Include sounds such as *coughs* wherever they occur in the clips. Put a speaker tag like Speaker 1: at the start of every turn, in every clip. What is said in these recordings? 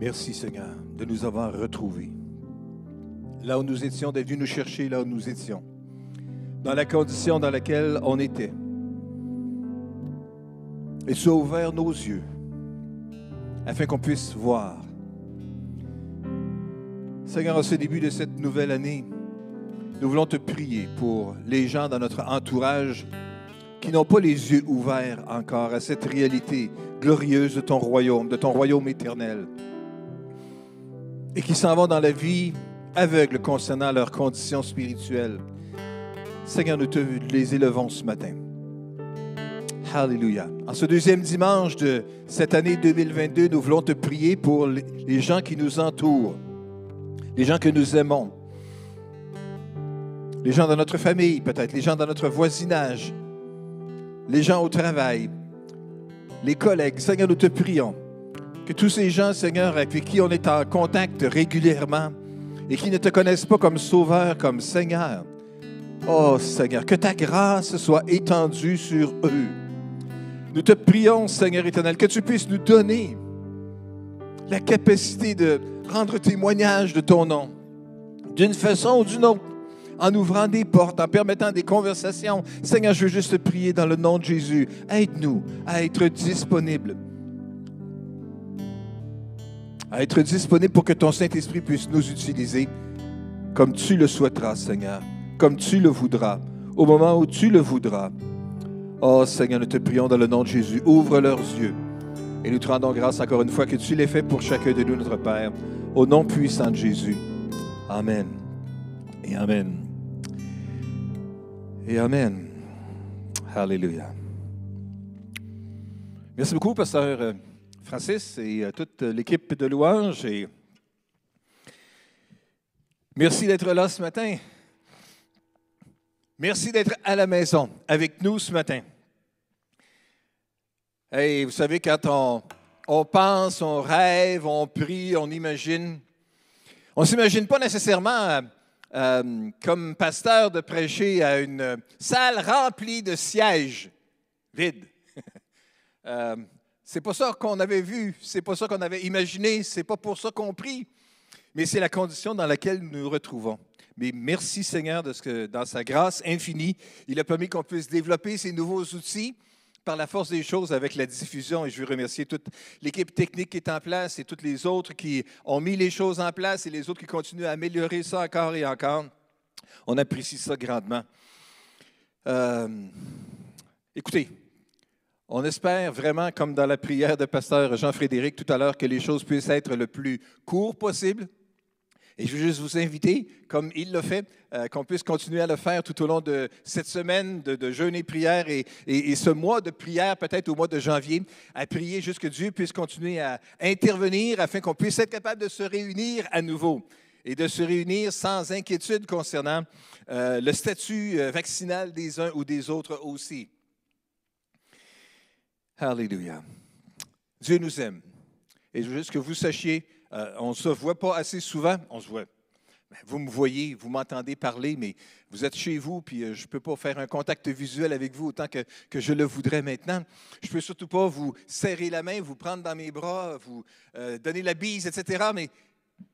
Speaker 1: Merci Seigneur de nous avoir retrouvés. Là où nous étions, d'être venus nous chercher là où nous étions. Dans la condition dans laquelle on était. Et tu ouvert nos yeux afin qu'on puisse voir. Seigneur, en ce début de cette nouvelle année, nous voulons te prier pour les gens dans notre entourage qui n'ont pas les yeux ouverts encore à cette réalité glorieuse de ton royaume, de ton royaume éternel, et qui s'en vont dans la vie aveugle concernant leurs conditions spirituelles. Seigneur, nous te les élevons ce matin. Alléluia. En ce deuxième dimanche de cette année 2022, nous voulons te prier pour les gens qui nous entourent, les gens que nous aimons, les gens dans notre famille peut-être, les gens dans notre voisinage, les gens au travail, les collègues. Seigneur, nous te prions que tous ces gens, Seigneur, avec qui on est en contact régulièrement et qui ne te connaissent pas comme Sauveur, comme Seigneur, oh Seigneur, que ta grâce soit étendue sur eux. Nous te prions, Seigneur éternel, que tu puisses nous donner la capacité de rendre témoignage de ton nom, d'une façon ou d'une autre, en ouvrant des portes, en permettant des conversations. Seigneur, je veux juste te prier dans le nom de Jésus. Aide-nous à être disponibles. À être disponibles pour que ton Saint-Esprit puisse nous utiliser comme tu le souhaiteras, Seigneur, comme tu le voudras, au moment où tu le voudras. Oh Seigneur, nous te prions dans le nom de Jésus. Ouvre leurs yeux. Et nous te rendons grâce encore une fois que tu l'aies fait pour chacun de nous, notre Père. Au nom puissant de Jésus. Amen. Et Amen. Et Amen. Alléluia. Merci beaucoup, Pasteur euh, Francis et euh, toute l'équipe de louanges. Et merci d'être là ce matin. Merci d'être à la maison avec nous ce matin. Hey, vous savez, quand on, pense, on rêve, on prie, on imagine, on ne s'imagine pas nécessairement euh, comme pasteur de prêcher à une salle remplie de sièges vides. *laughs* euh, c'est pas ça qu'on avait vu, c'est pas ça qu'on avait imaginé, c'est pas pour ça qu'on prie, mais c'est la condition dans laquelle nous nous retrouvons. Mais merci Seigneur de ce que dans sa grâce infinie, il a permis qu'on puisse développer ces nouveaux outils par la force des choses avec la diffusion, et je veux remercier toute l'équipe technique qui est en place et toutes les autres qui ont mis les choses en place et les autres qui continuent à améliorer ça encore et encore. On apprécie ça grandement. Euh, écoutez, on espère vraiment, comme dans la prière de pasteur Jean-Frédéric tout à l'heure, que les choses puissent être le plus court possible, et je veux juste vous inviter, comme il l'a fait, euh, qu'on puisse continuer à le faire tout au long de cette semaine de, jeûne et prière et, ce mois de prière, peut-être au mois de janvier, à prier juste que Dieu puisse continuer à intervenir afin qu'on puisse être capable de se réunir à nouveau et de se réunir sans inquiétude concernant euh, le statut euh, vaccinal des uns ou des autres aussi. Alléluia. Dieu nous aime. Et juste que vous sachiez euh, on ne se voit pas assez souvent. On se voit. Ben, vous me voyez, vous m'entendez parler, mais vous êtes chez vous, puis euh, je ne peux pas faire un contact visuel avec vous autant que, que je le voudrais maintenant. Je ne peux surtout pas vous serrer la main, vous prendre dans mes bras, vous euh, donner la bise, etc. Mais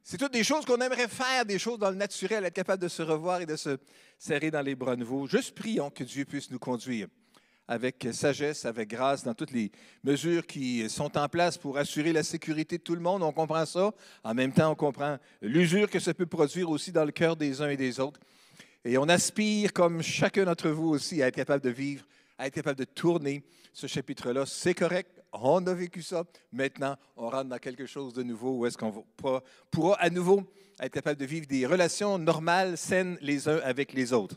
Speaker 1: c'est toutes des choses qu'on aimerait faire, des choses dans le naturel, être capable de se revoir et de se serrer dans les bras nouveaux. Juste prions que Dieu puisse nous conduire avec sagesse, avec grâce, dans toutes les mesures qui sont en place pour assurer la sécurité de tout le monde. On comprend ça. En même temps, on comprend l'usure que ça peut produire aussi dans le cœur des uns et des autres. Et on aspire, comme chacun d'entre vous aussi, à être capable de vivre, à être capable de tourner ce chapitre-là. C'est correct, on a vécu ça. Maintenant, on rentre dans quelque chose de nouveau où est-ce qu'on pourra à nouveau être capable de vivre des relations normales, saines les uns avec les autres.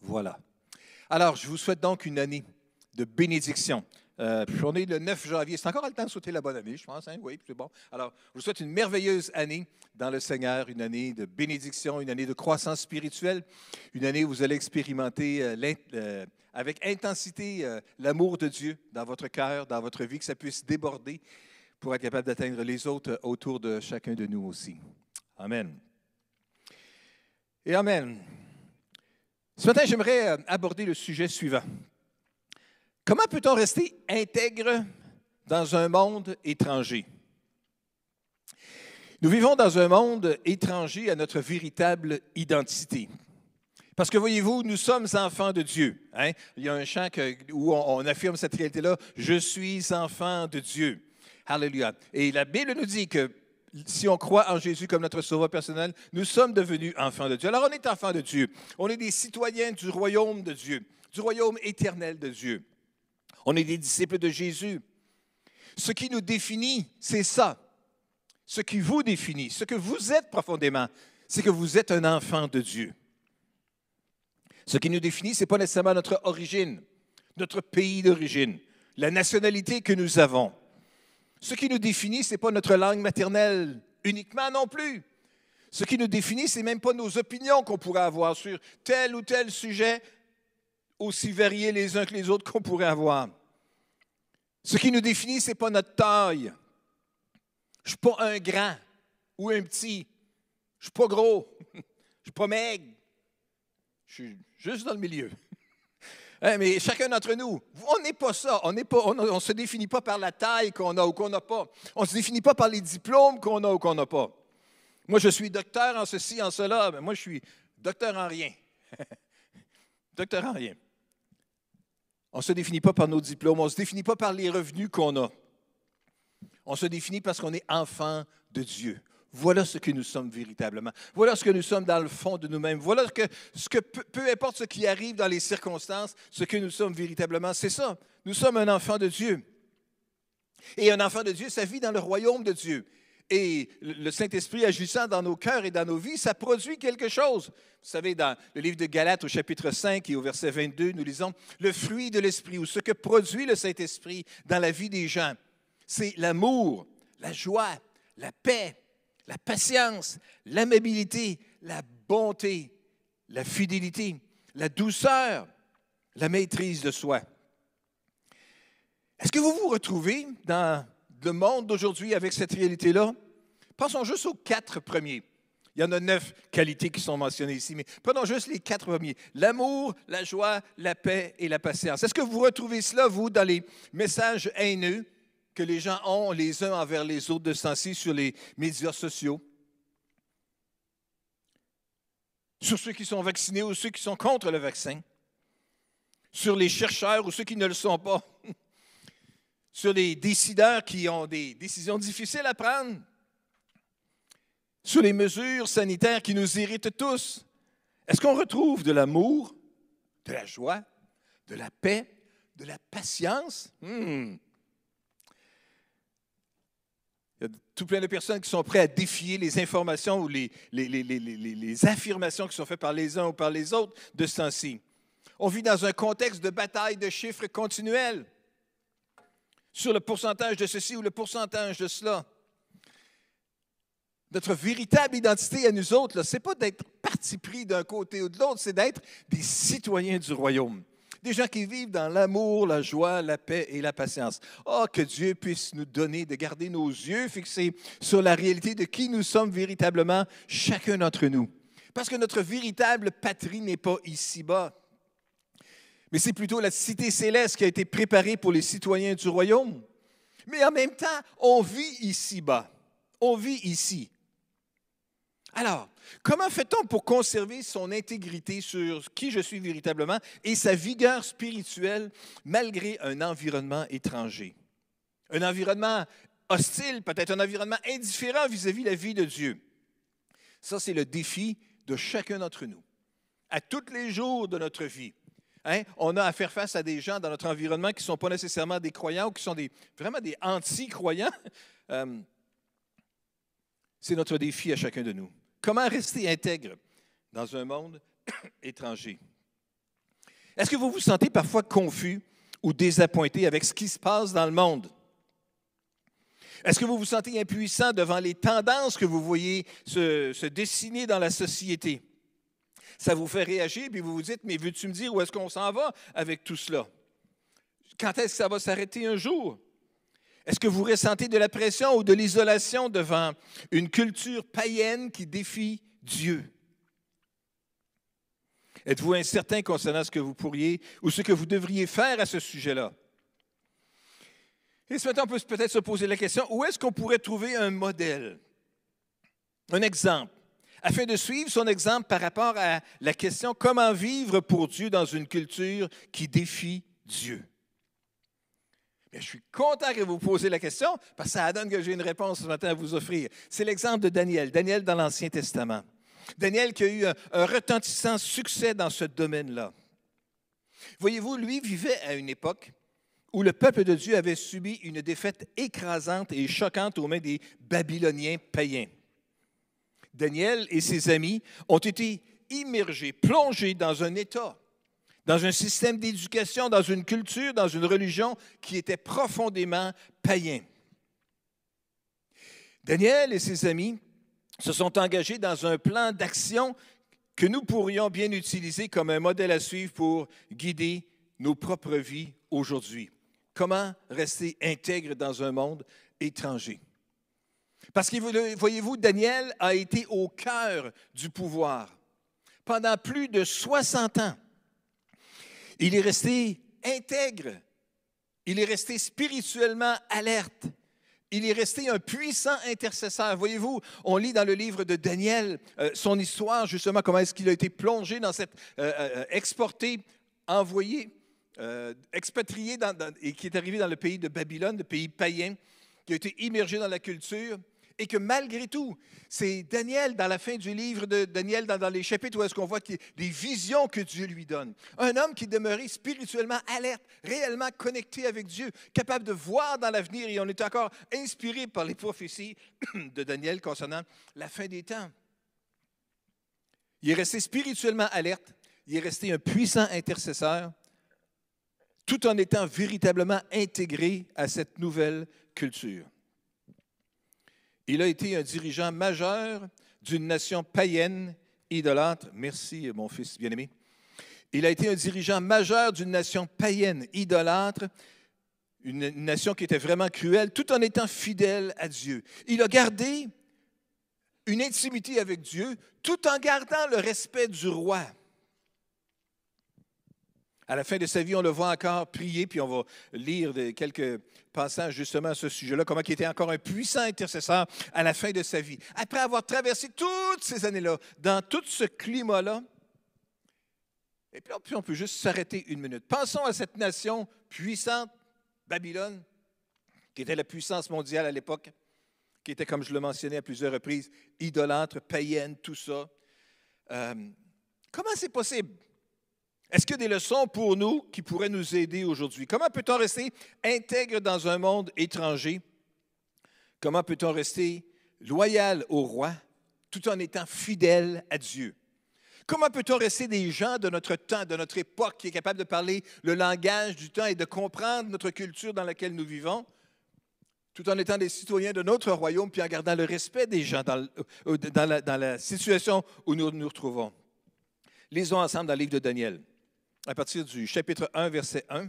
Speaker 1: Voilà. Alors, je vous souhaite donc une année de bénédiction. Euh, on est le 9 janvier. C'est encore le temps de souhaiter la bonne année, je pense. Hein? Oui, c'est bon. Alors, je vous souhaite une merveilleuse année dans le Seigneur, une année de bénédiction, une année de croissance spirituelle, une année où vous allez expérimenter euh, euh, avec intensité l'amour de Dieu dans votre cœur, dans votre vie, que ça puisse déborder pour être capable d'atteindre les autres autour de chacun de nous aussi. Amen. Et Amen. Ce matin, j'aimerais euh, aborder le sujet suivant. Comment peut-on rester intègre dans un monde étranger? Nous vivons dans un monde étranger à notre véritable identité. Parce que voyez-vous, nous sommes enfants de Dieu. Hein? Il y a un chant où on, on affirme cette réalité-là, je suis enfant de Dieu. Alléluia. Et la Bible nous dit que si on croit en Jésus comme notre sauveur personnel, nous sommes devenus enfants de Dieu. Alors on est enfants de Dieu. On est des citoyens du royaume de Dieu, du royaume éternel de Dieu. On est des disciples de Jésus. Ce qui nous définit, c'est ça. Ce qui vous définit, ce que vous êtes profondément, c'est que vous êtes un enfant de Dieu. Ce qui nous définit, ce n'est pas nécessairement notre origine, notre pays d'origine, la nationalité que nous avons. Ce qui nous définit, ce n'est pas notre langue maternelle uniquement non plus. Ce qui nous définit, ce n'est même pas nos opinions qu'on pourrait avoir sur tel ou tel sujet, aussi variés les uns que les autres qu'on pourrait avoir. Ce qui nous définit, ce n'est pas notre taille. Je ne suis pas un grand ou un petit. Je ne suis pas gros. *laughs* Je ne suis pas maigre. Je suis juste dans le milieu. Hein, mais chacun d'entre nous, on n'est pas ça. On ne se définit pas par la taille qu'on a ou qu'on n'a pas. On ne se définit pas par les diplômes qu'on a ou qu'on n'a pas. Moi, je suis docteur en ceci, en cela. Mais moi, je suis docteur en rien. *laughs* docteur en rien. On ne se définit pas par nos diplômes. On ne se définit pas par les revenus qu'on a. On se définit parce qu'on est enfant de Dieu. Voilà ce que nous sommes véritablement. Voilà ce que nous sommes dans le fond de nous-mêmes. Voilà ce que, que peu, importe ce qui arrive dans les circonstances, ce que nous sommes véritablement, c'est ça. Nous sommes un enfant de Dieu. Et un enfant de Dieu, ça vit dans le royaume de Dieu. Et le Saint-Esprit agissant dans nos cœurs et dans nos vies, ça produit quelque chose. Vous savez, dans le livre de Galates au chapitre 5 et au verset 22, nous lisons le fruit de l'Esprit ou ce que produit le Saint-Esprit dans la vie des gens. C'est l'amour, la joie, la paix, la patience, l'amabilité, la bonté, la fidélité, la douceur, la maîtrise de soi. Est-ce que vous vous retrouvez dans le monde d'aujourd'hui avec cette réalité-là? Pensons juste aux quatre premiers. Il y en a neuf qualités qui sont mentionnées ici, mais prenons juste les quatre premiers. L'amour, la joie, la paix et la patience. Est-ce que vous retrouvez cela, vous, dans les messages haineux? Que les gens ont les uns envers les autres de ce sur les médias sociaux. Sur ceux qui sont vaccinés ou ceux qui sont contre le vaccin. Sur les chercheurs ou ceux qui ne le sont pas. *laughs* Sur les décideurs qui ont des décisions difficiles à prendre. Sur les mesures sanitaires qui nous irritent tous. Est-ce qu'on retrouve de l'amour, de la joie, de la paix, de la patience? Hmm. Il y a tout plein de personnes qui sont prêtes à défier les informations ou les, les, affirmations qui sont faites par les uns ou par les autres de ce temps-ci. On vit dans un contexte de bataille de chiffres continuels sur le pourcentage de ceci ou le pourcentage de cela. Notre véritable identité à nous autres, ce n'est pas d'être parti pris d'un côté ou de l'autre, c'est d'être des citoyens du royaume. Des gens qui vivent dans l'amour, la joie, la paix et la patience. Oh, que Dieu puisse nous donner de garder nos yeux fixés sur la réalité de qui nous sommes véritablement, chacun d'entre nous. Parce que notre véritable patrie n'est pas ici-bas, mais c'est plutôt la cité céleste qui a été préparée pour les citoyens du royaume. Mais en même temps, on vit ici-bas. On vit ici. Alors, comment fait-on pour conserver son intégrité sur qui je suis véritablement et sa vigueur spirituelle malgré un environnement étranger? Un environnement hostile, peut-être un environnement indifférent vis-à-vis de la vie de Dieu. Ça, c'est le défi de chacun d'entre nous, à tous les jours de notre vie. Hein? On a à faire face à des gens dans notre environnement qui ne sont pas nécessairement des croyants ou qui sont vraiment des anti-croyants. Euh, c'est notre défi à chacun de nous. Comment rester intègre dans un monde *coughs* étranger? Est-ce que vous vous sentez parfois confus ou désappointé avec ce qui se passe dans le monde? Est-ce que vous vous sentez impuissant devant les tendances que vous voyez se, dessiner dans la société? Ça vous fait réagir, puis vous vous dites, mais veux-tu me dire où est-ce qu'on s'en va avec tout cela? Quand est-ce que ça va s'arrêter un jour? Est-ce que vous ressentez de la pression ou de l'isolation devant une culture païenne qui défie Dieu? Êtes-vous incertain concernant ce que vous pourriez ou ce que vous devriez faire à ce sujet-là? Et ce matin, on peut peut-être se poser la question, où est-ce qu'on pourrait trouver un modèle? un exemple, afin de suivre son exemple par rapport à la question comment vivre pour Dieu dans une culture qui défie Dieu? Je suis content que vous posiez la question parce que ça donne que j'ai une réponse ce matin à vous offrir. C'est l'exemple de Daniel, Daniel dans l'Ancien Testament. Daniel qui a eu un, un retentissant succès dans ce domaine-là. Voyez-vous, lui vivait à une époque où le peuple de Dieu avait subi une défaite écrasante et choquante aux mains des Babyloniens païens. Daniel et ses amis ont été immergés, plongés dans un état, dans un système d'éducation, dans une culture, dans une religion qui était profondément païen. Daniel et ses amis se sont engagés dans un plan d'action que nous pourrions bien utiliser comme un modèle à suivre pour guider nos propres vies aujourd'hui. Comment rester intègre dans un monde étranger? Parce que, voyez-vous, Daniel a été au cœur du pouvoir pendant plus de 60 ans. Il est resté intègre. Il est resté spirituellement alerte. Il est resté un puissant intercesseur. Voyez-vous, on lit dans le livre de Daniel euh, son histoire, justement, comment est-ce qu'il a été plongé dans cette, euh, euh, exporté, envoyé, expatrié, et qui est arrivé dans le pays de Babylone, le pays païen, qui a été immergé dans la culture et que malgré tout, c'est Daniel, dans la fin du livre de Daniel, dans, les chapitres où est-ce qu'on voit des visions que Dieu lui donne. Un homme qui demeurait spirituellement alerte, réellement connecté avec Dieu, capable de voir dans l'avenir, et on est encore inspiré par les prophéties *clears throat* de Daniel concernant la fin des temps. Il est resté spirituellement alerte, il est resté un puissant intercesseur, tout en étant véritablement intégré à cette nouvelle culture. Il a été un dirigeant majeur d'une nation païenne idolâtre. Merci, mon fils bien-aimé. Il a été un dirigeant majeur d'une nation païenne idolâtre, une nation qui était vraiment cruelle, tout en étant fidèle à Dieu. Il a gardé une intimité avec Dieu, tout en gardant le respect du roi. À la fin de sa vie, on le voit encore prier, puis on va lire quelques passages justement à ce sujet-là, comment il était encore un puissant intercesseur à la fin de sa vie. Après avoir traversé toutes ces années-là, dans tout ce climat-là, et puis on peut juste s'arrêter une minute. Pensons à cette nation puissante, Babylone, qui était la puissance mondiale à l'époque, qui était, comme je le mentionnais à plusieurs reprises, idolâtre, païenne, tout ça. Euh, comment c'est possible? Est-ce qu'il y a des leçons pour nous qui pourraient nous aider aujourd'hui? Comment peut-on rester intègre dans un monde étranger? Comment peut-on rester loyal au roi tout en étant fidèle à Dieu? Comment peut-on rester des gens de notre temps, de notre époque, qui est capable de parler le langage du temps et de comprendre notre culture dans laquelle nous vivons, tout en étant des citoyens de notre royaume, puis en gardant le respect des gens dans, euh, la, dans la situation où nous nous retrouvons? Lisons ensemble dans le livre de Daniel à partir du chapitre 1, verset 1.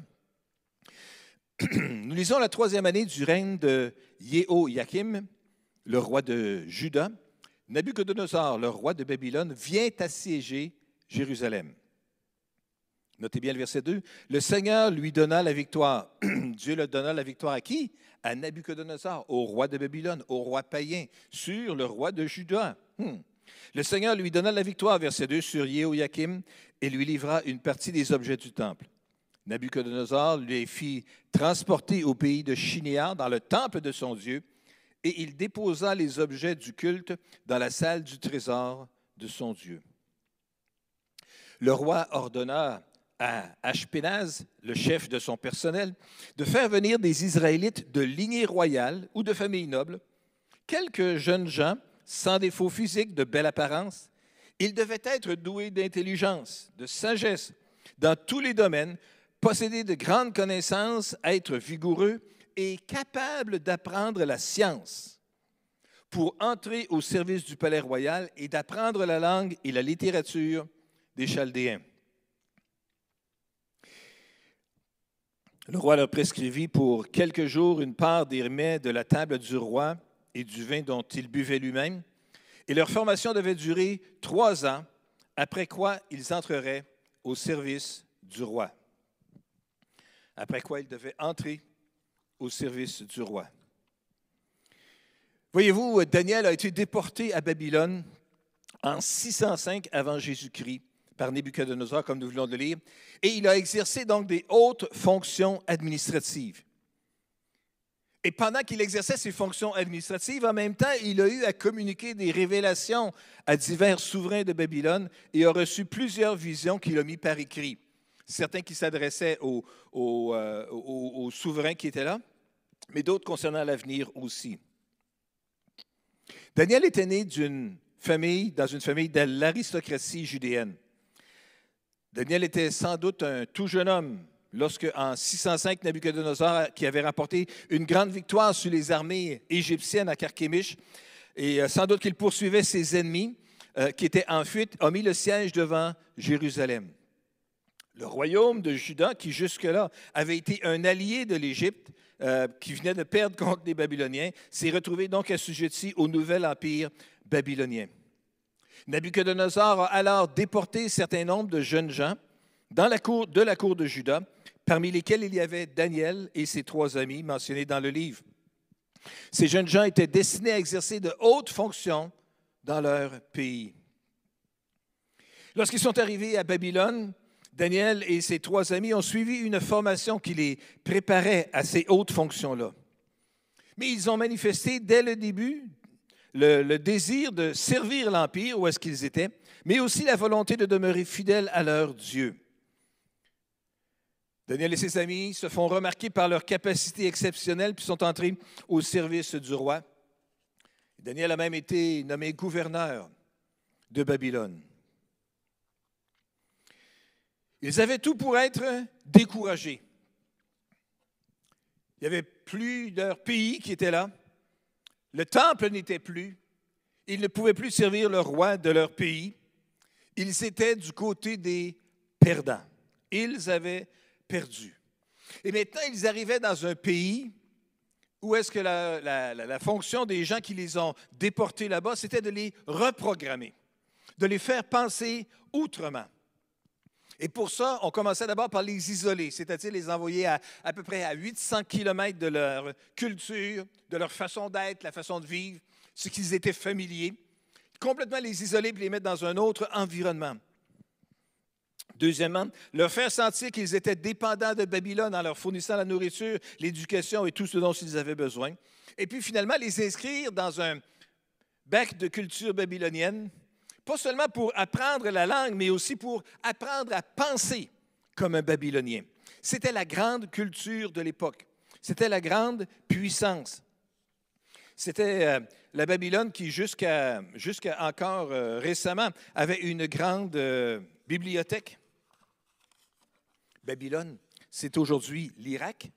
Speaker 1: *clears throat* Nous lisons la troisième année du règne de Yehoiakim, le roi de Juda. Nabucodonosor, le roi de Babylone, vient assiéger Jérusalem. Notez bien le verset 2. Le Seigneur lui donna la victoire. *clears throat* Dieu le donna la victoire à qui? À Nabucodonosor, au roi de Babylone, au roi païen, sur le roi de Juda. Hmm. Le Seigneur lui donna la victoire, verset 2, sur Yehoiakim et lui livra une partie des objets du temple. Nabucodonosor les fit transporter au pays de Chinéar, dans le temple de son Dieu, et il déposa les objets du culte dans la salle du trésor de son Dieu. Le roi ordonna à Ashpenaz, le chef de son personnel, de faire venir des Israélites de lignée royale ou de famille noble, quelques jeunes gens sans défaut physique, de belle apparence. Il devait être doué d'intelligence, de sagesse, dans tous les domaines, posséder de grandes connaissances, être vigoureux et capable d'apprendre la science pour entrer au service du palais royal et d'apprendre la langue et la littérature des Chaldéens. Le roi leur prescrivit pour quelques jours une part des remèdes de la table du roi et du vin dont il buvait lui-même. Et leur formation devait durer trois ans, après quoi ils entreraient au service du roi. Après quoi ils devaient entrer au service du roi. Voyez-vous, Daniel a été déporté à Babylone en 605 avant Jésus-Christ par Nebuchadnezzar, comme nous venons de le lire, et il a exercé donc des hautes fonctions administratives. Et pendant qu'il exerçait ses fonctions administratives, en même temps, il a eu à communiquer des révélations à divers souverains de Babylone et a reçu plusieurs visions qu'il a mis par écrit. Certains qui s'adressaient aux, euh, aux souverains qui étaient là, mais d'autres concernant l'avenir aussi. Daniel était né d'une famille, dans une famille de l'aristocratie judéenne. Daniel était sans doute un tout jeune homme lorsque, en 605, Nabucodonosor, qui avait rapporté une grande victoire sur les armées égyptiennes à Carchemish, et euh, sans doute qu'il poursuivait ses ennemis euh, qui étaient en fuite, a mis le siège devant Jérusalem. Le royaume de Juda, qui jusque-là avait été un allié de l'Égypte, euh, qui venait de perdre contre les Babyloniens, s'est retrouvé donc assujetti au nouvel empire babylonien. Nabucodonosor a alors déporté un certain nombre de jeunes gens de la cour de Juda, parmi lesquels il y avait Daniel et ses trois amis mentionnés dans le livre. Ces jeunes gens étaient destinés à exercer de hautes fonctions dans leur pays. Lorsqu'ils sont arrivés à Babylone, Daniel et ses trois amis ont suivi une formation qui les préparait à ces hautes fonctions-là. Mais ils ont manifesté dès le début le, désir de servir l'Empire où est-ce qu'ils étaient, mais aussi la volonté de demeurer fidèles à leur Dieu. Daniel et ses amis se font remarquer par leur capacité exceptionnelle puis sont entrés au service du roi. Daniel a même été nommé gouverneur de Babylone. Ils avaient tout pour être découragés. Il y avait plusieurs pays qui étaient là. Le temple n'était plus. Ils ne pouvaient plus servir le roi de leur pays. Ils étaient du côté des perdants. Ils avaient Et maintenant, ils arrivaient dans un pays où est-ce que la, fonction des gens qui les ont déportés là-bas, c'était de les reprogrammer, de les faire penser autrement. Et pour ça, on commençait d'abord par les isoler, c'est-à-dire les envoyer à, à peu près à 800 kilomètres de leur culture, de leur façon d'être, la façon de vivre, ce qu'ils étaient familiers, complètement les isoler et les mettre dans un autre environnement. Deuxièmement, leur faire sentir qu'ils étaient dépendants de Babylone en leur fournissant la nourriture, l'éducation et tout ce dont ils avaient besoin. Et puis finalement, les inscrire dans un bac de culture babylonienne pas seulement pour apprendre la langue, mais aussi pour apprendre à penser comme un Babylonien. C'était la grande culture de l'époque. C'était la grande puissance. C'était euh, la Babylone qui, jusqu'à encore euh, récemment, avait une grande euh, bibliothèque. Babylone, c'est aujourd'hui l'Irak.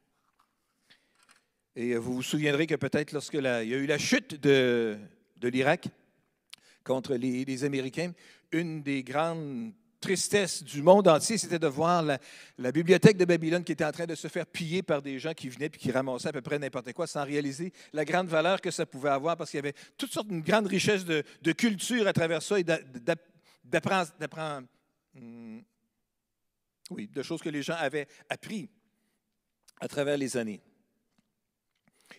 Speaker 1: Et vous vous souviendrez que peut-être lorsque il y a eu la chute de, de l'Irak, contre les, Américains. Une des grandes tristesses du monde entier, c'était de voir la, bibliothèque de Babylone qui était en train de se faire piller par des gens qui venaient et qui ramassaient à peu près n'importe quoi sans réaliser la grande valeur que ça pouvait avoir parce qu'il y avait toutes sortes de grande richesse de, culture à travers ça et d'apprendre, hmm, oui, de choses que les gens avaient appris à travers les années.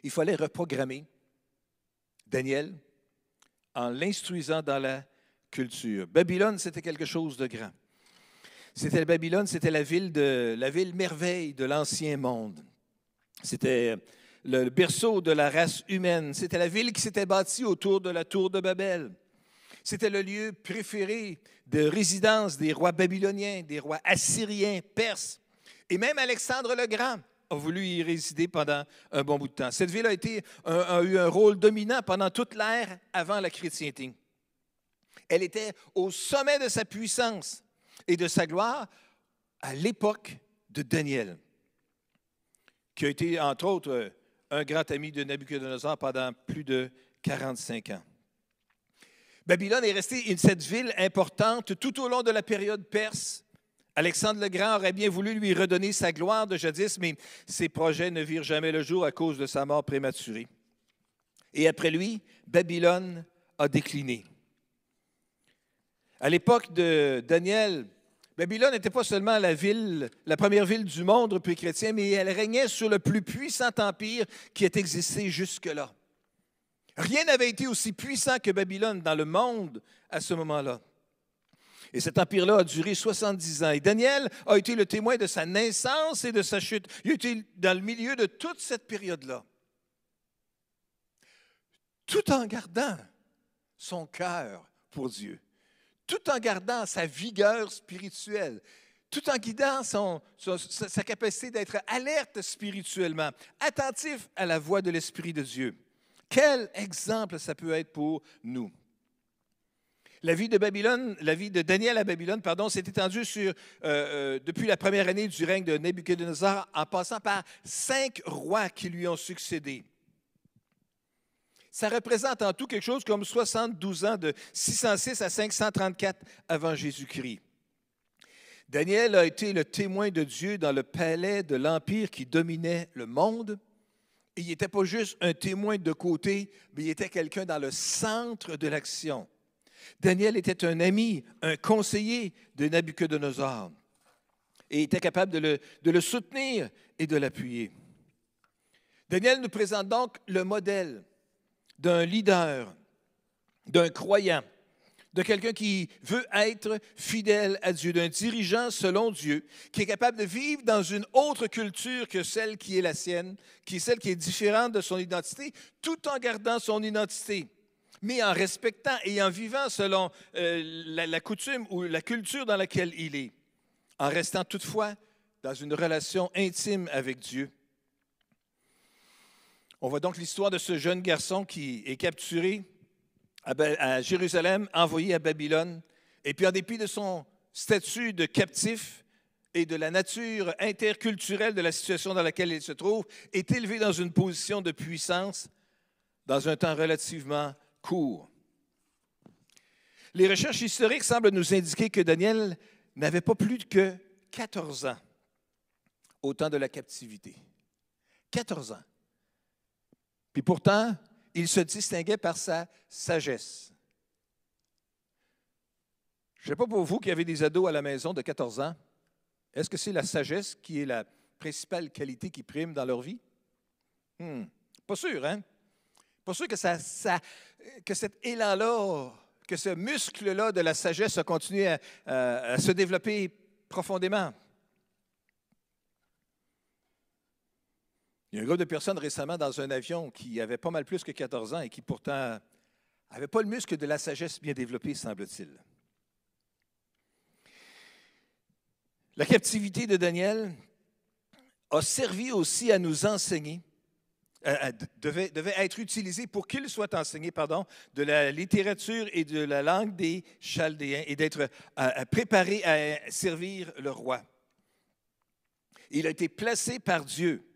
Speaker 1: Il fallait reprogrammer Daniel, en l'instruisant dans la culture. Babylone, c'était quelque chose de grand. C'était Babylone, c'était la ville de la ville merveille de l'ancien monde. C'était le berceau de la race humaine. C'était la ville qui s'était bâtie autour de la tour de Babel. C'était le lieu préféré de résidence des rois babyloniens, des rois assyriens, perses, et même Alexandre le Grand a voulu y résider pendant un bon bout de temps. Cette ville a, eu un rôle dominant pendant toute l'ère avant la chrétienté. Elle était au sommet de sa puissance et de sa gloire à l'époque de Daniel, qui a été, entre autres, un grand ami de Nabucodonosor pendant plus de 45 ans. Babylone est restée cette ville importante tout au long de la période perse Alexandre le Grand aurait bien voulu lui redonner sa gloire de jadis, mais ses projets ne virent jamais le jour à cause de sa mort prématurée. Et après lui, Babylone a décliné. À l'époque de Daniel, Babylone n'était pas seulement la ville, la première ville du monde pré-chrétien, mais elle régnait sur le plus puissant empire qui ait existé jusque-là. Rien n'avait été aussi puissant que Babylone dans le monde à ce moment-là. Et cet empire-là a duré 70 ans. Et Daniel a été le témoin de sa naissance et de sa chute. Il été dans le milieu de toute cette période-là. Tout en gardant son cœur pour Dieu, tout en gardant sa vigueur spirituelle, tout en guidant sa capacité d'être alerte spirituellement, attentif à la voix de l'Esprit de Dieu. Quel exemple ça peut être pour nous? La vie de Babylone, la vie de Daniel à Babylone, pardon, s'est étendue sur, euh, euh, depuis la première année du règne de Nebuchadnezzar, en passant par cinq rois qui lui ont succédé. Ça représente en tout quelque chose comme 72 ans de 606 à 534 avant Jésus-Christ. Daniel a été le témoin de Dieu dans le palais de l'empire qui dominait le monde. Il n'était pas juste un témoin de côté, mais il était quelqu'un dans le centre de l'action. Daniel était un ami, un conseiller de Nabucodonosor et était capable de le, de le soutenir et de l'appuyer. Daniel nous présente donc le modèle d'un leader, d'un croyant, de quelqu'un qui veut être fidèle à Dieu, d'un dirigeant selon Dieu, qui est capable de vivre dans une autre culture que celle qui est la sienne, qui est celle qui est différente de son identité, tout en gardant son identité mais en respectant et en vivant selon euh, la, coutume ou la culture dans laquelle il est, en restant toutefois dans une relation intime avec Dieu. On voit donc l'histoire de ce jeune garçon qui est capturé à, Jérusalem, envoyé à Babylone, et puis en dépit de son statut de captif et de la nature interculturelle de la situation dans laquelle il se trouve, est élevé dans une position de puissance dans un temps relativement court. Les recherches historiques semblent nous indiquer que Daniel n'avait pas plus que 14 ans au temps de la captivité. 14 ans. Puis pourtant, il se distinguait par sa sagesse. Je ne sais pas pour vous qui avez des ados à la maison de 14 ans, est-ce que c'est la sagesse qui est la principale qualité qui prime dans leur vie? Hmm, pas sûr, hein? Pas sûr que, ça, que cet élan-là, que ce muscle-là de la sagesse a continué à, se développer profondément. Il y a un groupe de personnes récemment dans un avion qui avait pas mal plus que 14 ans et qui pourtant n'avait pas le muscle de la sagesse bien développé, semble-t-il. La captivité de Daniel a servi aussi à nous enseigner devait, être utilisé pour qu'il soit enseigné pardon, de la littérature et de la langue des Chaldéens et d'être préparé à servir le roi. Il a été placé par Dieu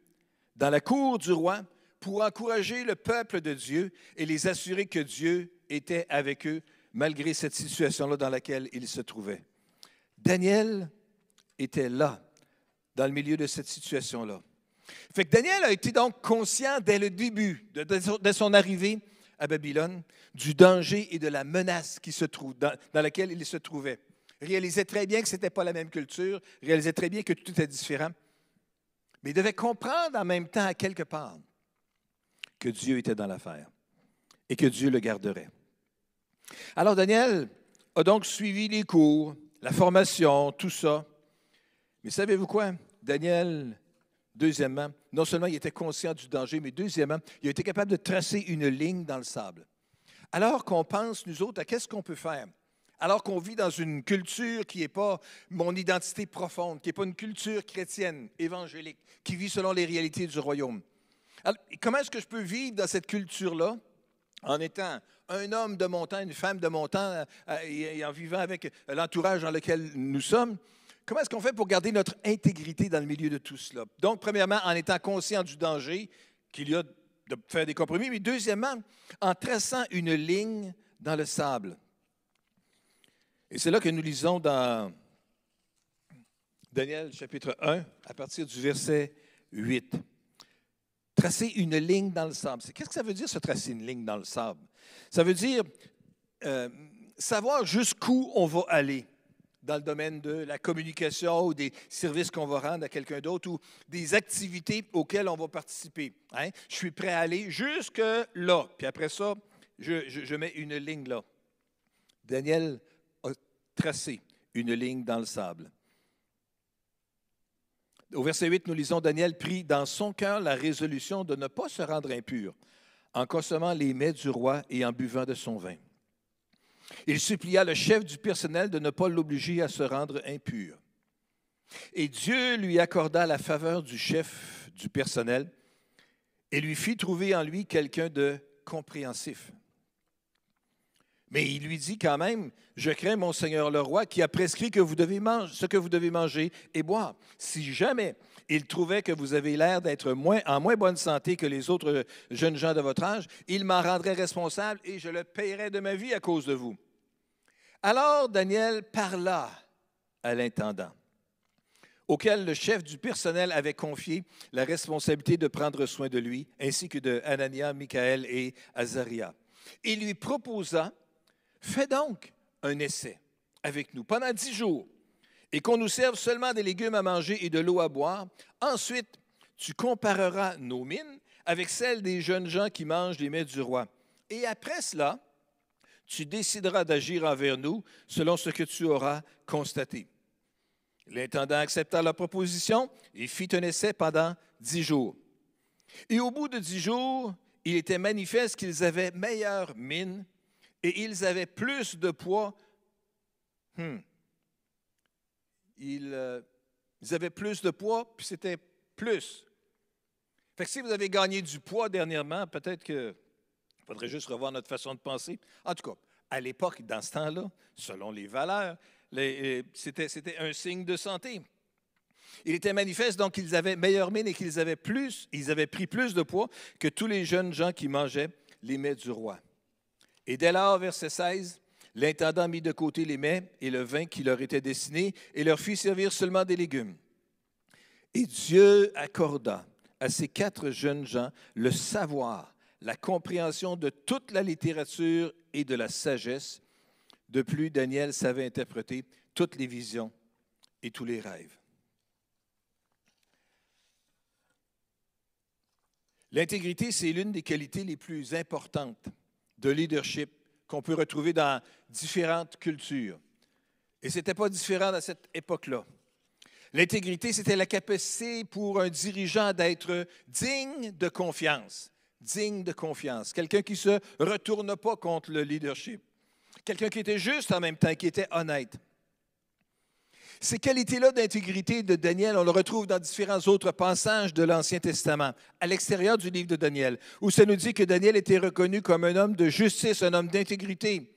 Speaker 1: dans la cour du roi pour encourager le peuple de Dieu et les assurer que Dieu était avec eux malgré cette situation-là dans laquelle ils se trouvaient. Daniel était là, dans le milieu de cette situation-là. Fait que Daniel a été donc conscient dès le début, de, son arrivée à Babylone, du danger et de la menace qui se trouve, dans, laquelle il se trouvait. Réalisait très bien que ce n'était pas la même culture, réalisait très bien que tout était différent. Mais il devait comprendre en même temps, à quelque part, que Dieu était dans l'affaire et que Dieu le garderait. Alors Daniel a donc suivi les cours, la formation, tout ça. Mais savez-vous quoi? Daniel Deuxièmement, non seulement il était conscient du danger, mais deuxièmement, il a été capable de tracer une ligne dans le sable. Alors qu'on pense, nous autres, à qu'est-ce qu'on peut faire, alors qu'on vit dans une culture qui n'est pas mon identité profonde, qui n'est pas une culture chrétienne, évangélique, qui vit selon les réalités du royaume. Alors, comment est-ce que je peux vivre dans cette culture-là? En étant un homme de montant, une femme de montant, euh, et en vivant avec l'entourage dans lequel nous sommes? Comment est-ce qu'on fait pour garder notre intégrité dans le milieu de tout cela? Donc, premièrement, en étant conscient du danger qu'il y a de faire des compromis, mais deuxièmement, en traçant une ligne dans le sable. Et c'est là que nous lisons dans Daniel chapitre 1, à partir du verset 8. Tracer une ligne dans le sable. Qu'est-ce que ça veut dire, se tracer une ligne dans le sable? Ça veut dire euh, savoir jusqu'où on va aller dans le domaine de la communication ou des services qu'on va rendre à quelqu'un d'autre ou des activités auxquelles on va participer. Hein? Je suis prêt à aller jusque là. Puis après ça, je, je mets une ligne là. Daniel a tracé une ligne dans le sable. Au verset 8, nous lisons Daniel prit dans son cœur la résolution de ne pas se rendre impur en consommant les mets du roi et en buvant de son vin. Il supplia le chef du personnel de ne pas l'obliger à se rendre impur. Et Dieu lui accorda la faveur du chef du personnel et lui fit trouver en lui quelqu'un de compréhensif. Mais il lui dit quand même, je crains mon Seigneur le roi qui a prescrit que vous devez manger, ce que vous devez manger et boire. Si jamais il trouvait que vous avez l'air d'être en moins bonne santé que les autres jeunes gens de votre âge, il m'en rendrait responsable et je le paierais de ma vie à cause de vous. Alors Daniel parla à l'intendant, auquel le chef du personnel avait confié la responsabilité de prendre soin de lui, ainsi que de Anania, Michael et Azaria. Il lui proposa Fais donc un essai avec nous pendant dix jours et qu'on nous serve seulement des légumes à manger et de l'eau à boire. Ensuite, tu compareras nos mines avec celles des jeunes gens qui mangent les mets du roi. Et après cela, tu décideras d'agir envers nous selon ce que tu auras constaté. L'intendant accepta la proposition et fit un essai pendant dix jours. Et au bout de dix jours, il était manifeste qu'ils avaient meilleure mine et ils avaient plus de poids. Hmm. Euh, ils, avaient plus de poids, puis c'était plus. Fait que si vous avez gagné du poids dernièrement, peut-être qu'il faudrait juste revoir notre façon de penser. En tout cas, à l'époque, dans ce temps-là, selon les valeurs, euh, c'était un signe de santé. Il était manifeste donc qu'ils avaient meilleure mine et qu'ils avaient plus, ils avaient pris plus de poids que tous les jeunes gens qui mangeaient les mets du roi. Et dès lors, verset 16, l'intendant mit de côté les mets et le vin qui leur était destiné et leur fit servir seulement des légumes. Et Dieu accorda à ces quatre jeunes gens le savoir, la compréhension de toute la littérature et de la sagesse. De plus, Daniel savait interpréter toutes les visions et tous les rêves. L'intégrité, c'est l'une des qualités les plus importantes de leadership qu'on peut retrouver dans différentes cultures. Et ce n'était pas différent à cette époque-là. L'intégrité, c'était la capacité pour un dirigeant d'être digne de confiance. Digne de confiance. Quelqu'un qui ne se retourne pas contre le leadership. Quelqu'un qui était juste en même temps, qui était honnête. Ces qualités-là d'intégrité de Daniel, on le retrouve dans différents autres passages de l'Ancien Testament, à l'extérieur du livre de Daniel, où ça nous dit que Daniel était reconnu comme un homme de justice, un homme d'intégrité.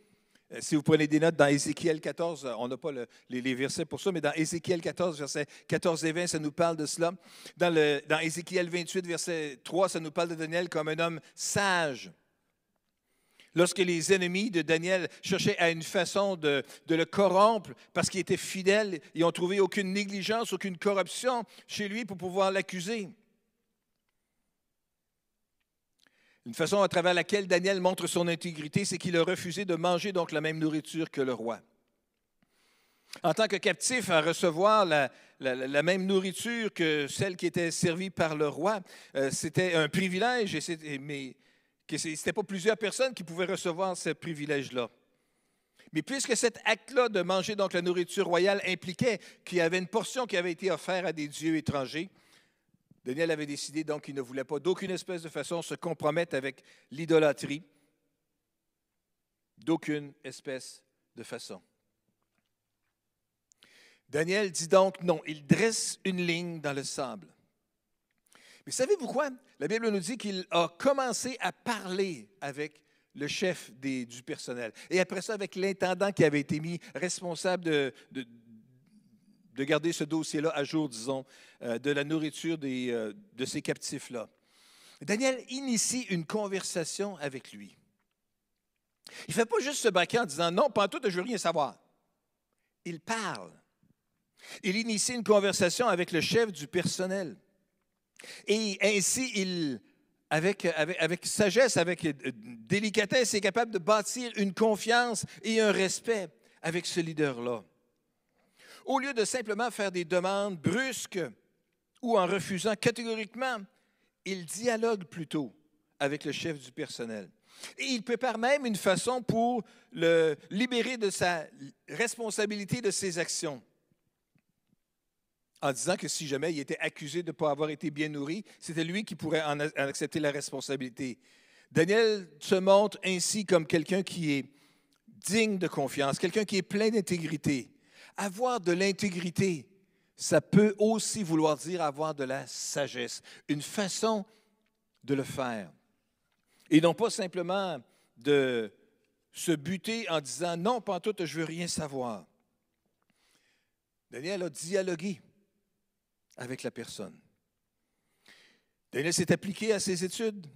Speaker 1: Euh, si vous prenez des notes dans Ézéchiel 14, on n'a pas les, versets pour ça, mais dans Ézéchiel 14, versets 14 et 20, ça nous parle de cela. Dans, dans Ézéchiel 28, verset 3, ça nous parle de Daniel comme un homme sage. Lorsque les ennemis de Daniel cherchaient à une façon de, le corrompre parce qu'il était fidèle, ils n'ont trouvé aucune négligence, aucune corruption chez lui pour pouvoir l'accuser. Une façon à travers laquelle Daniel montre son intégrité, c'est qu'il a refusé de manger donc la même nourriture que le roi. En tant que captif à recevoir la, même nourriture que celle qui était servie par le roi, euh, c'était un privilège, mais que ce n'était pas plusieurs personnes qui pouvaient recevoir ce privilège-là. Mais puisque cet acte-là de manger donc la nourriture royale impliquait qu'il y avait une portion qui avait été offerte à des dieux étrangers, Daniel avait décidé donc qu'il ne voulait pas d'aucune espèce de façon se compromettre avec l'idolâtrie, d'aucune espèce de façon. Daniel dit donc non, il dresse une ligne dans le sable. Mais savez-vous quoi? La Bible nous dit qu'il a commencé à parler avec le chef du personnel. Et après ça, avec l'intendant qui avait été mis responsable de, de, garder ce dossier-là à jour, disons, euh, de la nourriture des, euh, de ces captifs-là. Daniel initie une conversation avec lui. Il ne fait pas juste se braquer en disant non, pas tout, je veux rien savoir. Il parle. Il initie une conversation avec le chef du personnel. Et ainsi, il, avec, avec, sagesse, avec euh, délicatesse, est capable de bâtir une confiance et un respect avec ce leader-là. au lieu de simplement faire des demandes brusques ou en refusant catégoriquement, il dialogue plutôt avec le chef du personnel. Et il prépare même une façon pour le libérer de sa responsabilité de ses actions. En disant que si jamais il était accusé de ne pas avoir été bien nourri, c'était lui qui pourrait en accepter la responsabilité. Daniel se montre ainsi comme quelqu'un qui est digne de confiance, quelqu'un qui est plein d'intégrité. Avoir de l'intégrité, ça peut aussi vouloir dire avoir de la sagesse, une façon de le faire. Et non pas simplement de se buter en disant non, pas tout, je veux rien savoir. Daniel a dialogué avec la personne. Daniel s'est appliqué à ses études.